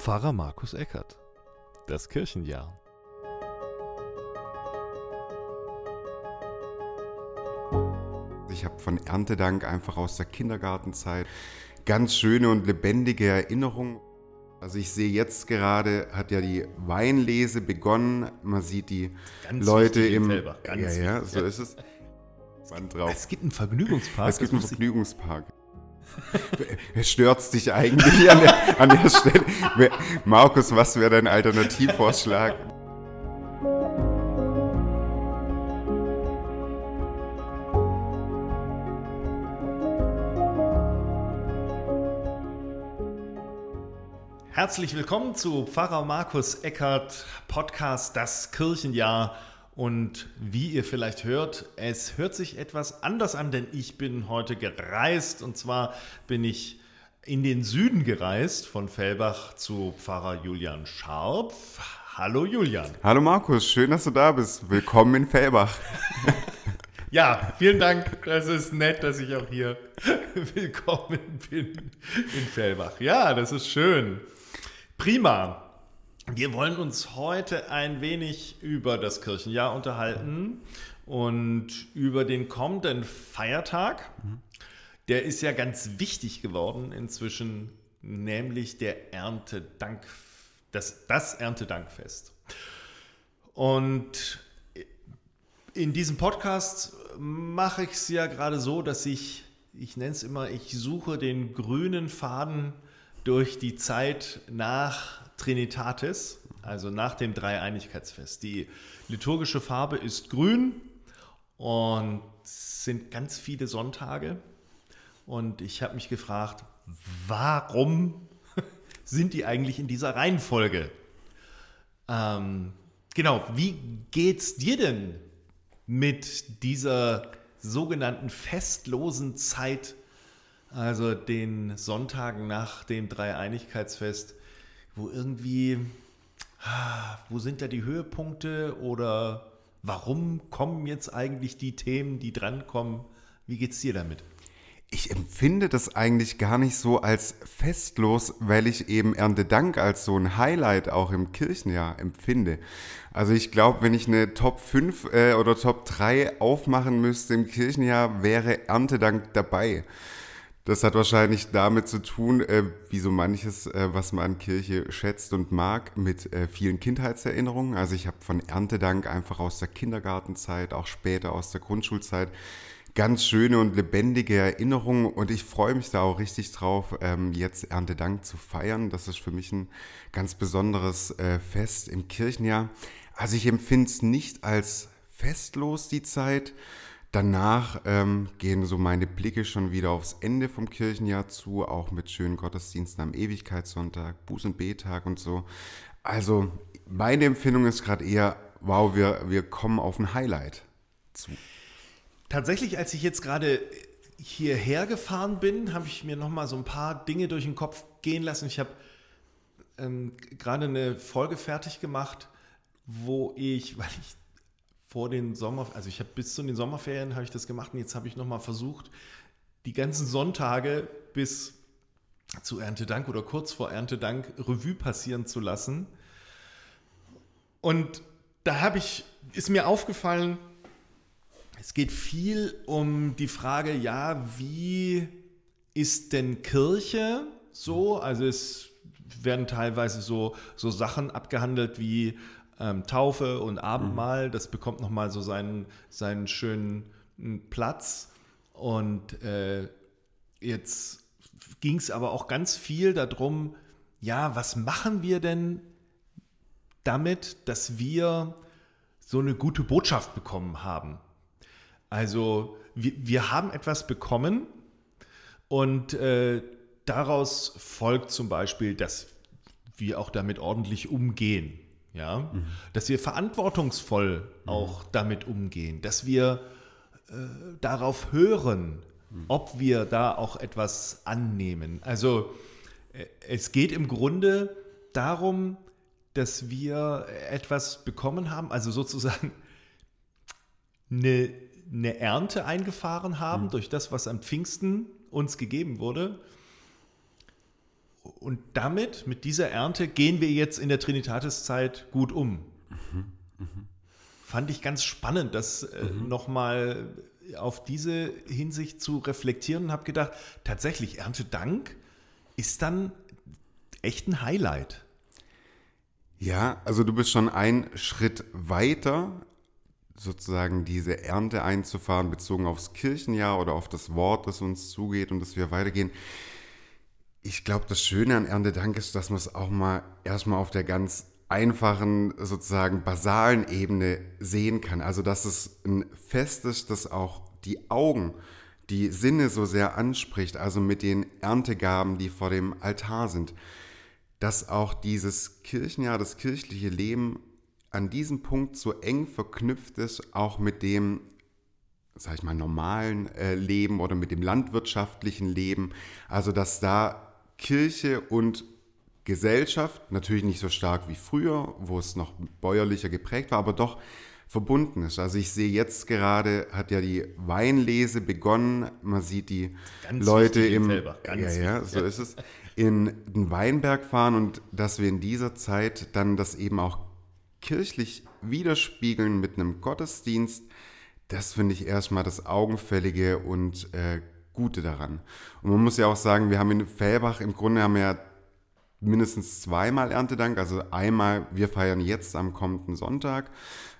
Pfarrer Markus Eckert. Das Kirchenjahr. Ich habe von Erntedank einfach aus der Kindergartenzeit ganz schöne und lebendige Erinnerungen. Also ich sehe jetzt gerade, hat ja die Weinlese begonnen. Man sieht die Ganz Leute im... Ganz ja, ja, so ist es. Drauf. Es gibt einen Vergnügungspark. Es gibt einen Vergnügungspark. Wer stört's dich eigentlich an der, an der Stelle? Markus, was wäre dein Alternativvorschlag? Herzlich willkommen zu Pfarrer Markus Eckert Podcast Das Kirchenjahr. Und wie ihr vielleicht hört, es hört sich etwas anders an, denn ich bin heute gereist. Und zwar bin ich in den Süden gereist, von Fellbach zu Pfarrer Julian Scharpf. Hallo Julian. Hallo Markus, schön, dass du da bist. Willkommen in Fellbach. Ja, vielen Dank. Das ist nett, dass ich auch hier willkommen bin in Fellbach. Ja, das ist schön. Prima. Wir wollen uns heute ein wenig über das Kirchenjahr unterhalten und über den kommenden Feiertag. Der ist ja ganz wichtig geworden inzwischen, nämlich der Erntedank, das, das Erntedankfest. Und in diesem Podcast mache ich es ja gerade so, dass ich, ich nenne es immer, ich suche den grünen Faden durch die Zeit nach Trinitatis, also nach dem Dreieinigkeitsfest. Die liturgische Farbe ist grün und sind ganz viele Sonntage. Und ich habe mich gefragt, warum sind die eigentlich in dieser Reihenfolge? Ähm, genau, wie geht's dir denn mit dieser sogenannten festlosen Zeit, also den Sonntagen nach dem Dreieinigkeitsfest, wo irgendwie, ah, wo sind da die Höhepunkte oder warum kommen jetzt eigentlich die Themen, die drankommen? Wie geht's dir damit? Ich empfinde das eigentlich gar nicht so als festlos, weil ich eben Erntedank als so ein Highlight auch im Kirchenjahr empfinde. Also ich glaube, wenn ich eine Top 5 äh, oder Top 3 aufmachen müsste im Kirchenjahr, wäre Erntedank dabei. Das hat wahrscheinlich damit zu tun, äh, wie so manches, äh, was man an Kirche schätzt und mag, mit äh, vielen Kindheitserinnerungen. Also ich habe von Erntedank einfach aus der Kindergartenzeit, auch später aus der Grundschulzeit, ganz schöne und lebendige Erinnerungen und ich freue mich da auch richtig drauf, ähm, jetzt Erntedank zu feiern. Das ist für mich ein ganz besonderes äh, Fest im Kirchenjahr. Also ich empfinde es nicht als festlos die Zeit. Danach ähm, gehen so meine Blicke schon wieder aufs Ende vom Kirchenjahr zu, auch mit schönen Gottesdiensten am Ewigkeitssonntag, Buß- und Bettag und so. Also meine Empfindung ist gerade eher, wow, wir, wir kommen auf ein Highlight zu. Tatsächlich, als ich jetzt gerade hierher gefahren bin, habe ich mir noch mal so ein paar Dinge durch den Kopf gehen lassen. Ich habe ähm, gerade eine Folge fertig gemacht, wo ich, weil ich vor den Sommer, also ich habe bis zu den Sommerferien habe ich das gemacht und jetzt habe ich noch mal versucht, die ganzen Sonntage bis zu Erntedank oder kurz vor Erntedank Revue passieren zu lassen. Und da habe ich, ist mir aufgefallen, es geht viel um die Frage, ja, wie ist denn Kirche so? Also es werden teilweise so, so Sachen abgehandelt wie ähm, Taufe und Abendmahl. Das bekommt nochmal so seinen, seinen schönen m, Platz. Und äh, jetzt ging es aber auch ganz viel darum, ja, was machen wir denn damit, dass wir so eine gute Botschaft bekommen haben? Also wir, wir haben etwas bekommen und äh, daraus folgt zum Beispiel, dass wir auch damit ordentlich umgehen. Ja? Dass wir verantwortungsvoll auch damit umgehen, dass wir äh, darauf hören, ob wir da auch etwas annehmen. Also äh, es geht im Grunde darum, dass wir etwas bekommen haben, also sozusagen eine, eine Ernte eingefahren haben durch das, was am Pfingsten uns gegeben wurde. Und damit, mit dieser Ernte, gehen wir jetzt in der Trinitatiszeit gut um. Fand ich ganz spannend, das mhm. nochmal auf diese Hinsicht zu reflektieren und habe gedacht, tatsächlich, Erntedank ist dann echt ein Highlight. Ja, also du bist schon einen Schritt weiter, sozusagen diese Ernte einzufahren, bezogen aufs Kirchenjahr oder auf das Wort, das uns zugeht und dass wir weitergehen. Ich glaube, das Schöne an Erntedank ist, dass man es auch mal erstmal auf der ganz einfachen, sozusagen basalen Ebene sehen kann. Also, dass es ein Fest ist, das auch die Augen, die Sinne so sehr anspricht, also mit den Erntegaben, die vor dem Altar sind. Dass auch dieses Kirchenjahr, das kirchliche Leben an diesem Punkt so eng verknüpft ist, auch mit dem, sag ich mal, normalen äh, Leben oder mit dem landwirtschaftlichen Leben. Also, dass da Kirche und Gesellschaft, natürlich nicht so stark wie früher, wo es noch bäuerlicher geprägt war, aber doch verbunden ist. Also ich sehe jetzt gerade, hat ja die Weinlese begonnen. Man sieht die Ganz Leute im, ja, ja, so ist es, in den Weinberg fahren und dass wir in dieser Zeit dann das eben auch kirchlich widerspiegeln mit einem Gottesdienst, das finde ich erstmal das Augenfällige und äh, Gute daran. Und man muss ja auch sagen, wir haben in Fellbach im Grunde haben wir ja mindestens zweimal Erntedank. Also einmal, wir feiern jetzt am kommenden Sonntag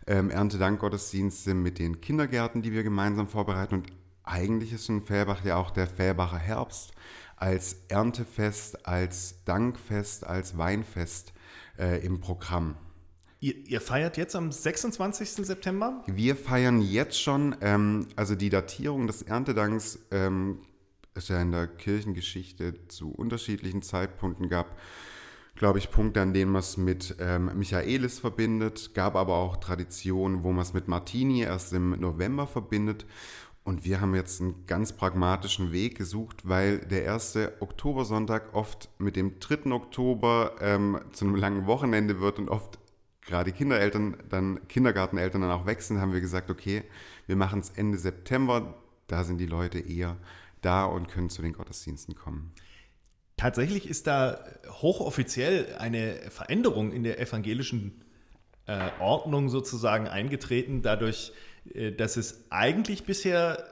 ähm, Erntedank-Gottesdienste mit den Kindergärten, die wir gemeinsam vorbereiten. Und eigentlich ist in Fellbach ja auch der Fellbacher Herbst als Erntefest, als Dankfest, als Weinfest äh, im Programm. Ihr, ihr, feiert jetzt am 26. September? Wir feiern jetzt schon, ähm, also die Datierung des Erntedanks ähm, es ja in der Kirchengeschichte zu unterschiedlichen Zeitpunkten gab, glaube ich, Punkte, an denen man es mit ähm, Michaelis verbindet, gab aber auch Traditionen, wo man es mit Martini erst im November verbindet. Und wir haben jetzt einen ganz pragmatischen Weg gesucht, weil der erste Oktobersonntag oft mit dem 3. Oktober ähm, zu einem langen Wochenende wird und oft gerade Kindereltern, dann Kindergarteneltern dann auch wechseln, haben wir gesagt, okay, wir machen es Ende September, da sind die Leute eher da und können zu den Gottesdiensten kommen. Tatsächlich ist da hochoffiziell eine Veränderung in der evangelischen äh, Ordnung sozusagen eingetreten, dadurch, äh, dass es eigentlich bisher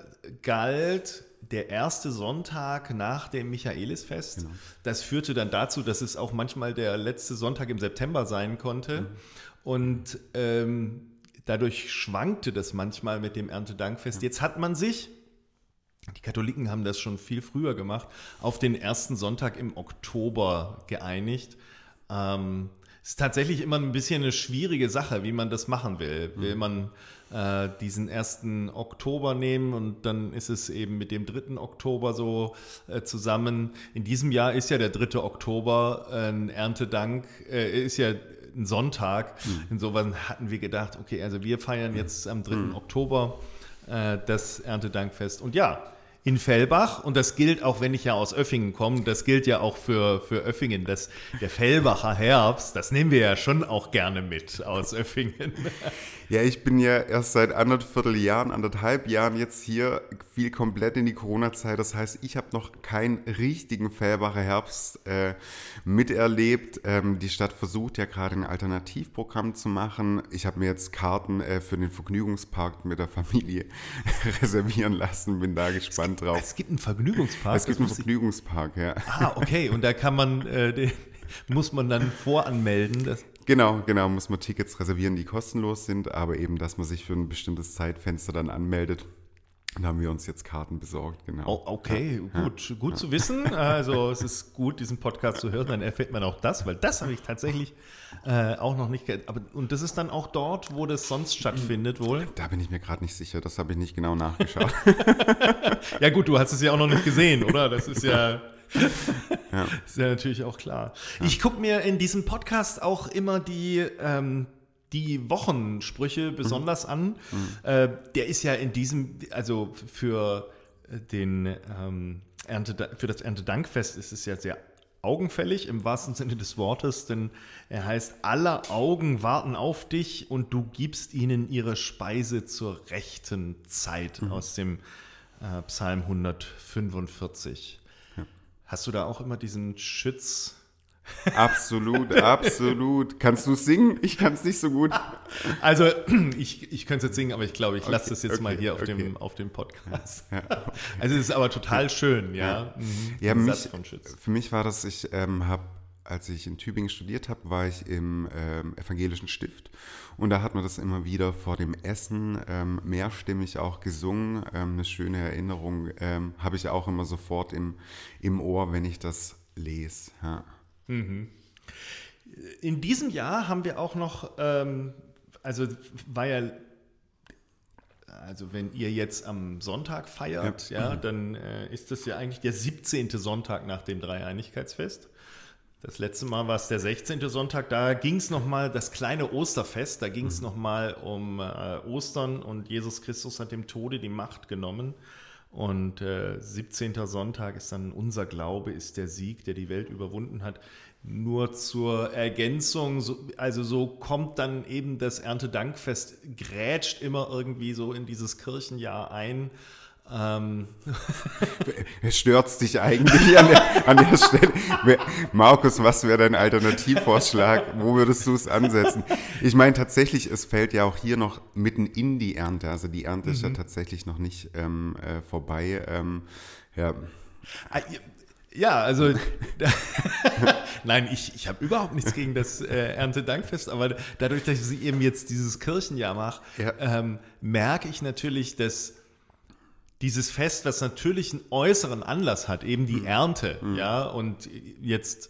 galt, der erste Sonntag nach dem Michaelisfest. Genau. Das führte dann dazu, dass es auch manchmal der letzte Sonntag im September sein konnte. Mhm. Und ähm, dadurch schwankte das manchmal mit dem Erntedankfest. Jetzt hat man sich, die Katholiken haben das schon viel früher gemacht, auf den ersten Sonntag im Oktober geeinigt. Ähm, ist tatsächlich immer ein bisschen eine schwierige Sache, wie man das machen will. Will mhm. man äh, diesen ersten Oktober nehmen und dann ist es eben mit dem dritten Oktober so äh, zusammen. In diesem Jahr ist ja der dritte Oktober ein Erntedank, äh, ist ja ein Sonntag. Mhm. Insofern hatten wir gedacht, okay, also wir feiern jetzt am 3. Mhm. Oktober äh, das Erntedankfest. Und ja, in Fellbach und das gilt auch, wenn ich ja aus Öffingen komme, das gilt ja auch für, für Öffingen, dass der Fellbacher Herbst, das nehmen wir ja schon auch gerne mit aus Öffingen. Ja, ich bin ja erst seit anderthalb Jahren, anderthalb Jahren jetzt hier, viel komplett in die Corona-Zeit. Das heißt, ich habe noch keinen richtigen Fellbacher Herbst äh, miterlebt. Ähm, die Stadt versucht ja gerade ein Alternativprogramm zu machen. Ich habe mir jetzt Karten äh, für den Vergnügungspark mit der Familie reservieren lassen, bin da gespannt drauf. Es gibt einen Vergnügungspark? Es gibt einen Vergnügungspark, ja. Ah, okay. Und da kann man, äh, den, muss man dann voranmelden. Genau, genau, muss man Tickets reservieren, die kostenlos sind, aber eben, dass man sich für ein bestimmtes Zeitfenster dann anmeldet. Dann haben wir uns jetzt Karten besorgt, genau. Oh, okay, ja, gut, gut ja. zu wissen. Also es ist gut, diesen Podcast zu hören, dann erfährt man auch das, weil das habe ich tatsächlich äh, auch noch nicht. Aber, und das ist dann auch dort, wo das sonst stattfindet, wohl? Da bin ich mir gerade nicht sicher, das habe ich nicht genau nachgeschaut. ja gut, du hast es ja auch noch nicht gesehen, oder? Das ist ja ja. Ist ja natürlich auch klar. Ich gucke mir in diesem Podcast auch immer die, ähm, die Wochensprüche besonders mhm. an. Mhm. Äh, der ist ja in diesem, also für den ähm, Ernte, für das Erntedankfest ist es ja sehr augenfällig im wahrsten Sinne des Wortes, denn er heißt, alle Augen warten auf dich und du gibst ihnen ihre Speise zur rechten Zeit mhm. aus dem äh, Psalm 145. Hast du da auch immer diesen Schütz? Absolut, absolut. Kannst du singen? Ich kann es nicht so gut. Also, ich, ich könnte es jetzt singen, aber ich glaube, ich lasse Okay, das jetzt okay, mal hier auf, okay. dem, auf dem Podcast. Ja. Also, es ist aber total schön, ja. Mhm. Ja, mich, für mich war das, ich ähm, habe, als ich in Tübingen studiert habe, war ich im ähm, evangelischen Stift und da hat man das immer wieder vor dem Essen ähm, mehrstimmig auch gesungen. Ähm, eine schöne Erinnerung ähm, habe ich auch immer sofort im, im Ohr, wenn ich das lese. Ja. In diesem Jahr haben wir auch noch, ähm, also war ja, also wenn ihr jetzt am Sonntag feiert, ja, dann äh, ist das ja eigentlich der 17. Sonntag nach dem Dreieinigkeitsfest. Das letzte Mal war es der 16. Sonntag, da ging es nochmal, das kleine Osterfest, da ging es nochmal um äh, Ostern und Jesus Christus hat dem Tode die Macht genommen. Und äh, 17. Sonntag ist dann unser Glaube, ist der Sieg, der die Welt überwunden hat. Nur zur Ergänzung, so, also so kommt dann eben das Erntedankfest, grätscht immer irgendwie so in dieses Kirchenjahr ein. Ähm, Es stört dich eigentlich an der, an der Stelle. Markus, was wäre dein Alternativvorschlag? Wo würdest du es ansetzen? Ich meine tatsächlich, es fällt ja auch hier noch mitten in die Ernte. Also die Ernte ist ja tatsächlich noch nicht ähm, äh, vorbei. Ähm, ja. Ah, Ja, also nein, ich, ich habe überhaupt nichts gegen das äh, Erntedankfest, aber dadurch, dass ich eben jetzt dieses Kirchenjahr mache, Ja. ähm, merke ich natürlich, dass dieses Fest, was natürlich einen äußeren Anlass hat, eben die Ernte, ja, und jetzt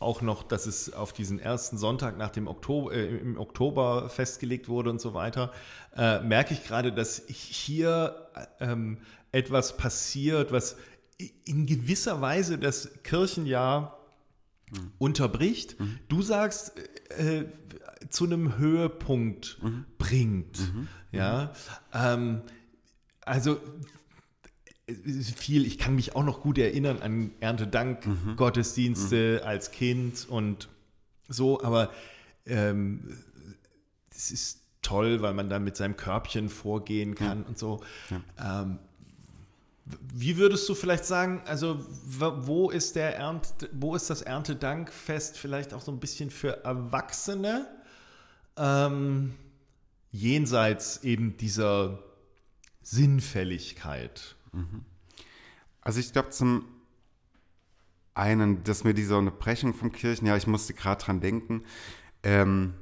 auch noch, dass es auf diesen ersten Sonntag nach dem Oktober, äh, im Oktober festgelegt wurde und so weiter, äh, merke ich gerade, dass hier ähm, etwas passiert, was in gewisser Weise das Kirchenjahr unterbricht. Du sagst, äh, zu einem Höhepunkt bringt. Ja, ähm, also viel, ich kann mich auch noch gut erinnern an Erntedank-Gottesdienste als Kind und so, aber ähm, es ist toll, weil man da mit seinem Körbchen vorgehen kann und so. Ähm, wie würdest du vielleicht sagen, also wo ist der Ernt, wo ist das Erntedankfest vielleicht auch so ein bisschen für Erwachsene? Ähm, jenseits eben dieser Sinnfälligkeit. Also ich glaube zum einen, dass mir diese Unterbrechung vom Kirchenjahr, ich musste gerade dran denken, ähm,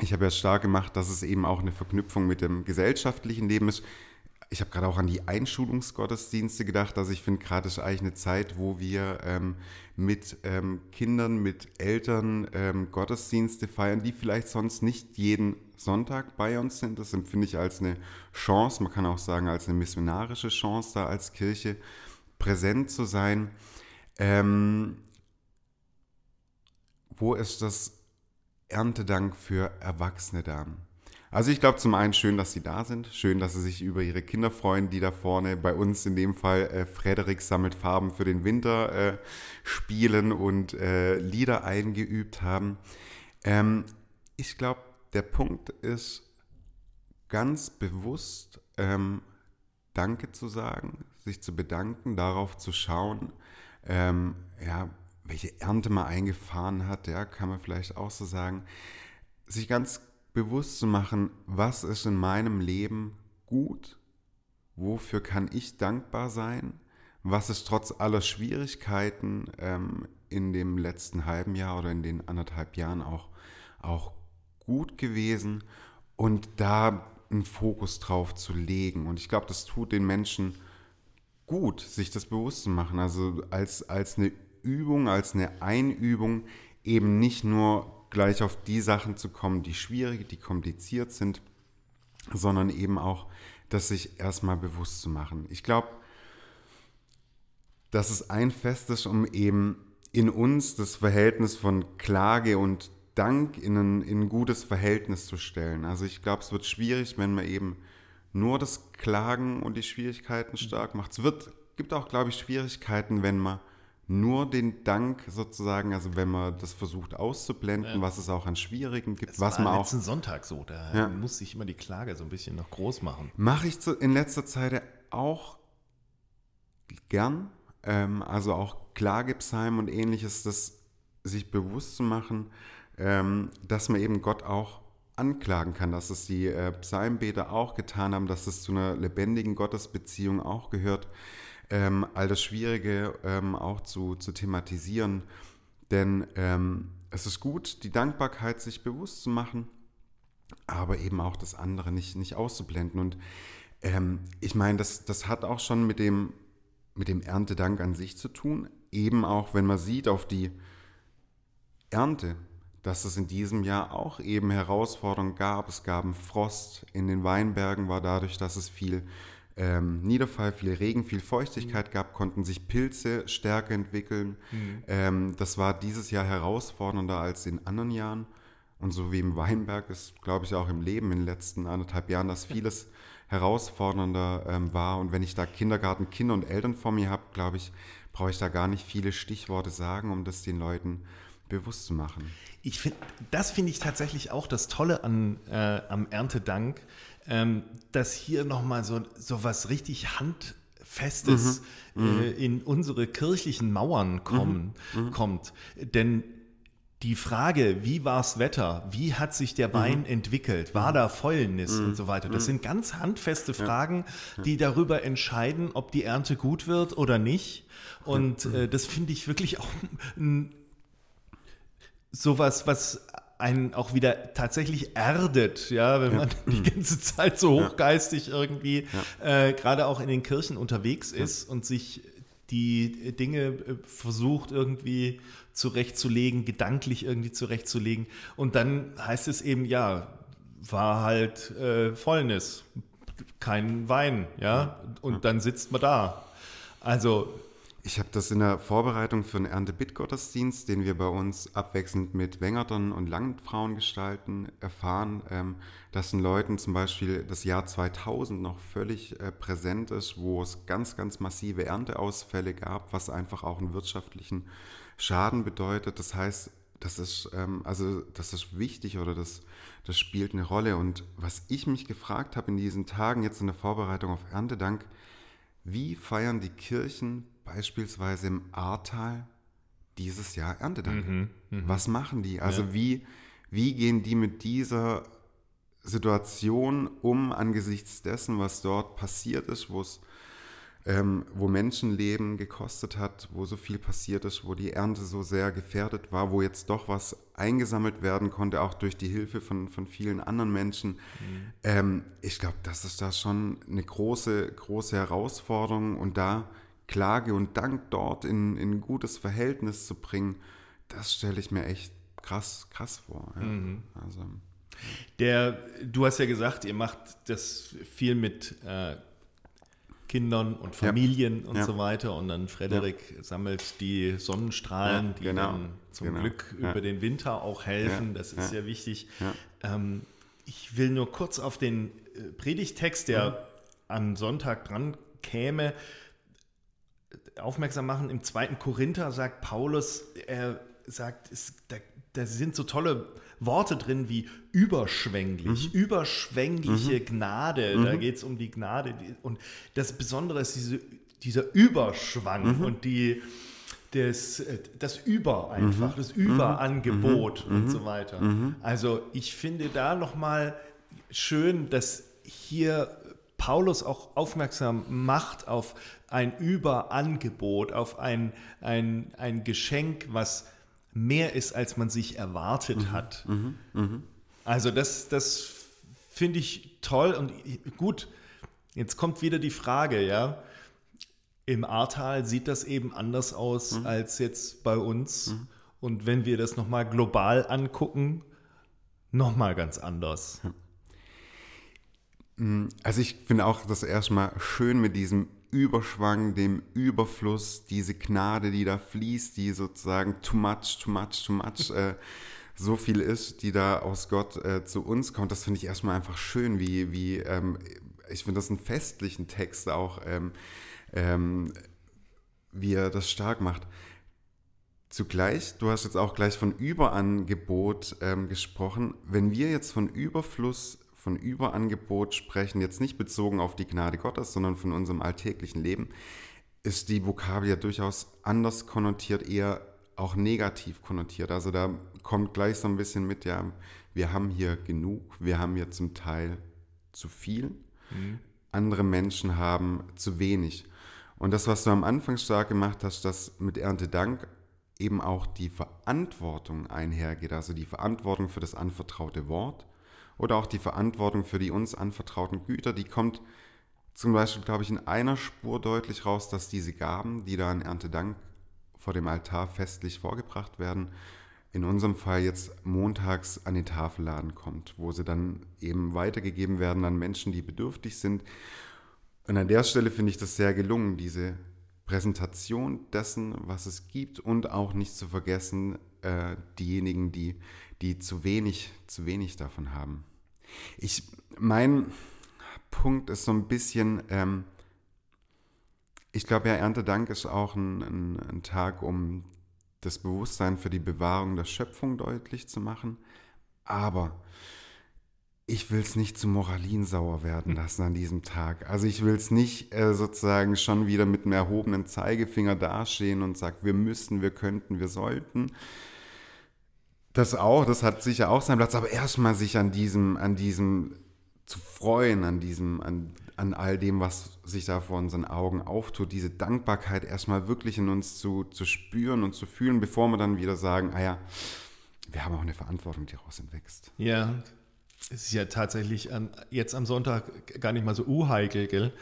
ich habe ja stark gemacht, dass es eben auch eine Verknüpfung mit dem gesellschaftlichen Leben ist. Ich habe gerade auch an die Einschulungsgottesdienste gedacht. Also ich finde gerade ist eigentlich eine Zeit, wo wir ähm, mit ähm, Kindern, mit Eltern ähm, Gottesdienste feiern, die vielleicht sonst nicht jeden Sonntag bei uns sind. Das empfinde ich als eine Chance, man kann auch sagen als eine missionarische Chance, da als Kirche präsent zu sein. Ähm, wo ist das Erntedank für Erwachsene da? Also ich glaube zum einen schön, dass sie da sind, schön, dass sie sich über ihre Kinder freuen, die da vorne bei uns in dem Fall äh, Frederik sammelt Farben für den Winter äh, spielen und äh, Lieder eingeübt haben. Ähm, ich glaube, der Punkt ist ganz bewusst ähm, Danke zu sagen, sich zu bedanken, darauf zu schauen, ähm, ja, welche Ernte man eingefahren hat, ja, kann man vielleicht auch so sagen, sich ganz bewusst zu machen, was ist in meinem Leben gut, wofür kann ich dankbar sein, was ist trotz aller Schwierigkeiten ähm, in dem letzten halben Jahr oder in den anderthalb Jahren auch, auch gut gewesen und da einen Fokus drauf zu legen. Und ich glaube, das tut den Menschen gut, sich das bewusst zu machen. Also als, als eine Übung, als eine Einübung, eben nicht nur gleich auf die Sachen zu kommen, die schwierig, die kompliziert sind, sondern eben auch, das sich erstmal bewusst zu machen. Ich glaube, dass es ein Fest ist, um eben in uns das Verhältnis von Klage und Dank in ein, in ein gutes Verhältnis zu stellen. Also ich glaube, es wird schwierig, wenn man eben nur das Klagen und die Schwierigkeiten stark macht. Es wird, gibt auch, glaube ich, Schwierigkeiten, wenn man nur den Dank sozusagen, also wenn man das versucht auszublenden, was es auch an Schwierigen gibt, Das was war man auch letzten Sonntag so. Da Ja. muss ich immer die Klage so ein bisschen noch groß machen. Mache ich in letzter Zeit auch gern. ähm, also auch Klagepsalmen und ähnliches, das sich bewusst zu machen, ähm, dass man eben Gott auch anklagen kann, dass es die äh, Psalmbeter auch getan haben, dass es zu einer lebendigen Gottesbeziehung auch gehört, ähm, all das Schwierige ähm, auch zu, zu thematisieren. Denn ähm, es ist gut, die Dankbarkeit sich bewusst zu machen, aber eben auch das andere nicht, nicht auszublenden. Und ähm, ich meine, das, das hat auch schon mit dem, mit dem Erntedank an sich zu tun. Eben auch, wenn man sieht auf die Ernte, dass es in diesem Jahr auch eben Herausforderungen gab. Es gab einen Frost in den Weinbergen, war dadurch, dass es viel ähm, Niederfall, viel Regen, viel Feuchtigkeit mhm. gab, konnten sich Pilze stärker entwickeln. Mhm. Ähm, das war dieses Jahr herausfordernder als in anderen Jahren. Und so wie im Weinberg ist, glaube ich, auch im Leben in den letzten anderthalb Jahren, dass vieles herausfordernder ähm, war. Und wenn ich da Kindergarten, Kinder und Eltern vor mir habe, glaube ich, brauche ich da gar nicht viele Stichworte sagen, um das den Leuten bewusst zu machen. Ich find, das finde ich tatsächlich auch das Tolle an, äh, am Erntedank, ähm, dass hier nochmal so, so was richtig Handfestes mhm. äh, in unsere kirchlichen Mauern kommen, mhm. mhm. kommt. Denn die Frage, wie war das Wetter, wie hat sich der Wein mhm. entwickelt, war da Fäulnis mhm. und so weiter, das mhm. sind ganz handfeste Fragen, die darüber entscheiden, ob die Ernte gut wird oder nicht. Und äh, das finde ich wirklich auch ein sowas, was einen auch wieder tatsächlich erdet, ja, wenn man die mhm. ganze Zeit so hochgeistig irgendwie ja. äh, gerade auch in den Kirchen unterwegs ist und sich die Dinge äh, versucht irgendwie zurechtzulegen, gedanklich irgendwie zurechtzulegen. Und dann heißt es eben, ja, war halt äh, Fäulnis, kein Wein, ja, und dann sitzt man da. Also ich habe das in der Vorbereitung für einen Ernte-Bit-Gottesdienst, den wir bei uns abwechselnd mit Wengertern und Langfrauen gestalten, erfahren, ähm, dass den Leuten zum Beispiel das Jahr 2000 noch völlig äh, präsent ist, wo es ganz, ganz massive Ernteausfälle gab, was einfach auch einen wirtschaftlichen Schaden bedeutet. Das heißt, das ist, ähm, also das ist wichtig oder das, das spielt eine Rolle. Und was ich mich gefragt habe in diesen Tagen jetzt in der Vorbereitung auf Erntedank, wie feiern die Kirchen beispielsweise im Ahrtal dieses Jahr Erntedank? Mhm, mh. Was machen die? Also ja. wie, wie gehen die mit dieser Situation um angesichts dessen, was dort passiert ist, wo es ähm, wo Menschenleben gekostet hat, wo so viel passiert ist, wo die Ernte so sehr gefährdet war, wo jetzt doch was eingesammelt werden konnte, auch durch die Hilfe von, von vielen anderen Menschen. Mhm. Ähm, ich glaube, das ist da schon eine große, große Herausforderung und da Klage und Dank dort in, in ein gutes Verhältnis zu bringen, das stelle ich mir echt krass, krass vor. Ja. Mhm. Also, Der, du hast ja gesagt, ihr macht das viel mit äh, Kindern und Familien ja. und ja. so weiter. Und dann Frederik sammelt die Sonnenstrahlen, die genau. dann zum genau. Glück über den Winter auch helfen. Das ist sehr wichtig. Ähm, ich will nur kurz auf den äh, Predigtext, der am Sonntag dran käme, aufmerksam machen. Im zweiten Korinther sagt Paulus, er sagt, es, da, da sind so tolle Worte drin wie überschwänglich, mhm. überschwängliche mhm. Gnade. Mhm. Da geht es um die Gnade. Und das Besondere ist diese, dieser Überschwang mhm. und die, das, das Über einfach, mhm. das Überangebot mhm. und so weiter. Also ich finde da nochmal schön, dass hier Paulus auch aufmerksam macht auf ein Überangebot, auf ein, ein, ein Geschenk, was mehr ist, als man sich erwartet mhm. hat. Mhm. Mhm. Also das, das finde ich toll und gut. Jetzt kommt wieder die Frage, ja. Im Ahrtal sieht das eben anders aus mhm. als jetzt bei uns. Mhm. Und wenn wir das nochmal global angucken, nochmal ganz anders. Mm, also ich finde auch das erstmal schön mit diesem Überschwang, dem Überfluss, diese Gnade, die da fließt, die sozusagen too much, too much, too much äh, so viel ist, die da aus Gott äh, zu uns kommt. Das finde ich erstmal einfach schön, wie, wie ähm, ich finde das einen festlichen Text auch, ähm, ähm, wie er das stark macht. Zugleich, du hast jetzt auch gleich von Überangebot ähm, gesprochen. Wenn wir jetzt von Überfluss von Überangebot sprechen, jetzt nicht bezogen auf die Gnade Gottes, sondern von unserem alltäglichen Leben. ist die Vokabel ja durchaus anders konnotiert, eher auch negativ konnotiert. Also da kommt gleich so ein bisschen mit, ja, wir haben hier genug, wir haben hier zum Teil zu viel, mhm. andere Menschen haben zu wenig. Und das, was du am Anfang stark gemacht hast, dass mit Erntedank eben auch die Verantwortung einhergeht, also die Verantwortung für das anvertraute Wort oder auch die Verantwortung für die uns anvertrauten Güter, die kommt zum Beispiel, glaube ich, in einer Spur deutlich raus, dass diese Gaben, die da an Erntedank vor dem Altar festlich vorgebracht werden, in unserem Fall jetzt montags an den Tafelladen kommt, wo sie dann eben weitergegeben werden an Menschen, die bedürftig sind. Und an der Stelle finde ich das sehr gelungen, diese Präsentation dessen, was es gibt und auch nicht zu vergessen, äh, diejenigen, die, die zu wenig, zu wenig davon haben. Ich, mein Punkt ist so ein bisschen, ähm, ich glaube ja, Erntedank ist auch ein, ein, ein Tag, um das Bewusstsein für die Bewahrung der Schöpfung deutlich zu machen. Aber ich will es nicht zu moralinsauer werden lassen an diesem Tag. Also ich will es nicht äh, sozusagen schon wieder mit einem erhobenen Zeigefinger dastehen und sagen, wir müssen, wir könnten, wir sollten. Das auch, das hat sicher auch seinen Platz, aber erstmal sich an diesem, an diesem zu freuen, an diesem, an, an all dem, was sich da vor unseren Augen auftut, diese Dankbarkeit erstmal wirklich in uns zu, zu spüren und zu fühlen, bevor wir dann wieder sagen, ah ja, wir haben auch eine Verantwortung, die daraus entwächst. Ja, es ist ja tatsächlich an, jetzt am Sonntag gar nicht mal so uheikel, gell?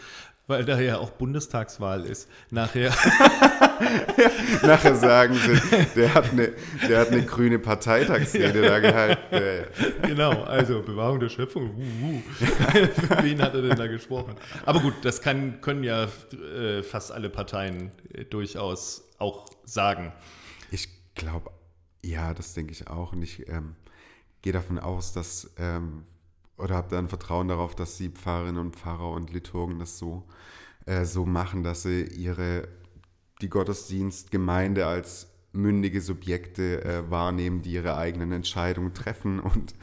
Weil da ja auch Bundestagswahl ist. Nachher. Nachher sagen sie, der hat eine, der hat eine grüne Parteitagsrede da gehalten. Genau, also Bewahrung der Schöpfung. Uh, uh. Für wen hat er denn da gesprochen? Aber gut, das kann, können ja äh, fast alle Parteien äh, durchaus auch sagen. Ich glaube, ja, das denke ich auch. Und ich ähm, gehe davon aus, dass ähm, oder habe dann Vertrauen darauf, dass die Pfarrerinnen und Pfarrer und Liturgen das so, äh, so machen, dass sie ihre, die Gottesdienstgemeinde als mündige Subjekte äh, wahrnehmen, die ihre eigenen Entscheidungen treffen und,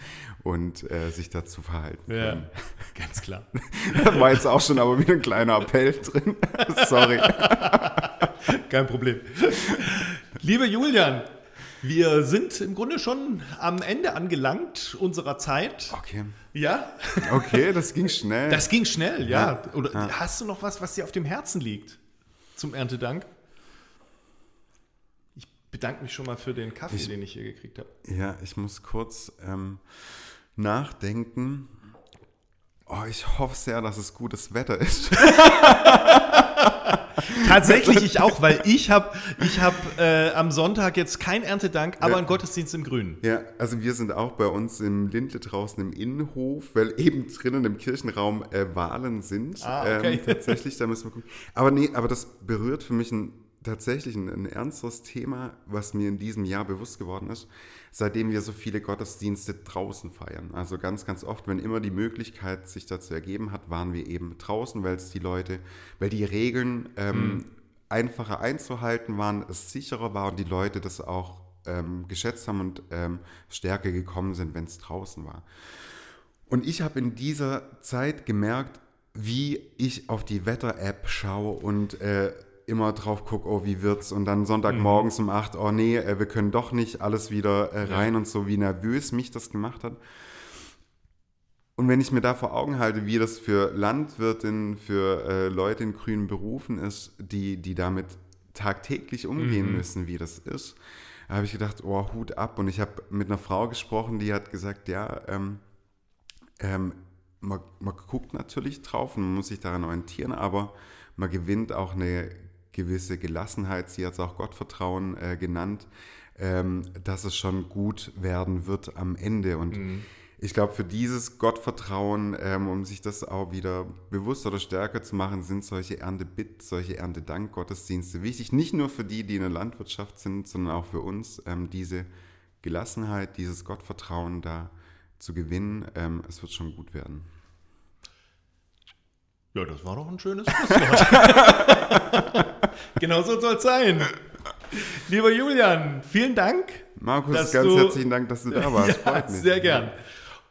und äh, sich dazu verhalten können. Ja, ganz klar. da war jetzt auch schon aber wieder ein kleiner Appell drin. Sorry. Kein Problem. Liebe Julian, wir sind im Grunde schon am Ende angelangt unserer Zeit. Okay. Ja? Okay, das ging schnell. Das ging schnell, ja. ja. Oder ja. hast du noch was, was dir auf dem Herzen liegt zum Erntedank? Ich bedanke mich schon mal für den Kaffee, ich, den ich hier gekriegt habe. Ja, ich muss kurz ähm, nachdenken. Oh, ich hoffe sehr, dass es gutes Wetter ist. Tatsächlich ich auch, weil ich habe ich hab, äh, am Sonntag jetzt kein Erntedank, aber ja. einen Gottesdienst im Grünen. Ja, also wir sind auch bei uns im Lindle draußen im Innenhof, weil eben drinnen im Kirchenraum äh, Wahlen sind. Ah, okay. Ähm, tatsächlich, da müssen wir gucken. Aber nee, aber das berührt für mich ein tatsächlich ein, ein ernstes Thema, was mir in diesem Jahr bewusst geworden ist, seitdem wir so viele Gottesdienste draußen feiern. Also ganz, ganz oft, wenn immer die Möglichkeit sich dazu ergeben hat, waren wir eben draußen, weil es die Leute, weil die Regeln ähm, mhm. einfacher einzuhalten waren, es sicherer war und die Leute das auch ähm, geschätzt haben und ähm, stärker gekommen sind, wenn es draußen war. Und ich habe in dieser Zeit gemerkt, wie ich auf die Wetter-App schaue und äh, immer drauf gucke, oh, wie wird's? Und dann Sonntagmorgens mhm. um 8, oh nee, äh, wir können doch nicht alles wieder äh, rein ja. und so, wie nervös mich das gemacht hat. Und wenn ich mir da vor Augen halte, wie das für Landwirtinnen, für äh, Leute in grünen Berufen ist, die, die damit tagtäglich umgehen mhm. müssen, wie das ist, habe ich gedacht, oh, Hut ab. Und ich habe mit einer Frau gesprochen, die hat gesagt, ja, ähm, ähm, man, man guckt natürlich drauf und man muss sich daran orientieren, aber man gewinnt auch eine gewisse Gelassenheit, sie hat es auch Gottvertrauen äh, genannt, ähm, dass es schon gut werden wird am Ende. Und mhm. ich glaube, für dieses Gottvertrauen, ähm, um sich das auch wieder bewusster oder stärker zu machen, sind solche Erntebitt, solche Erntedank-Gottesdienste wichtig. Nicht nur für die, die in der Landwirtschaft sind, sondern auch für uns, ähm, diese Gelassenheit, dieses Gottvertrauen da zu gewinnen. Ähm, es wird schon gut werden. Ja, das war doch ein schönes Schlusswort. genau so soll es sein. Lieber Julian, vielen Dank. Markus, ganz du, herzlichen Dank, dass du da warst. Ja, Freut mich. Sehr gern.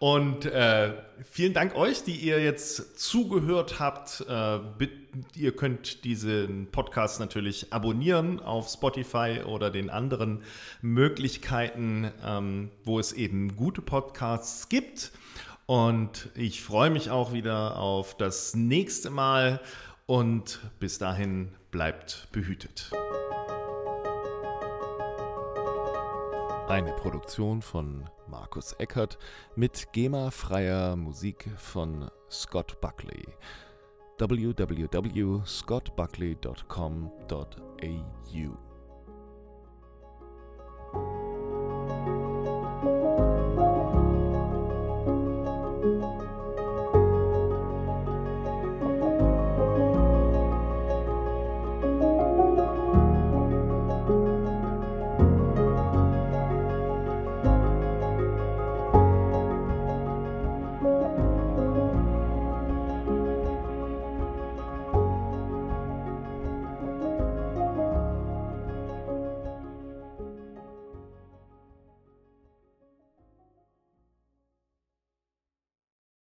Und äh, vielen Dank euch, die ihr jetzt zugehört habt. Äh, ihr könnt diesen Podcast natürlich abonnieren auf Spotify oder den anderen Möglichkeiten, ähm, wo es eben gute Podcasts gibt. Und ich freue mich auch wieder auf das nächste Mal. Und bis dahin bleibt behütet. Eine Produktion von Markus Eckert mit GEMA-freier Musik von Scott Buckley. www.scottbuckley.com.au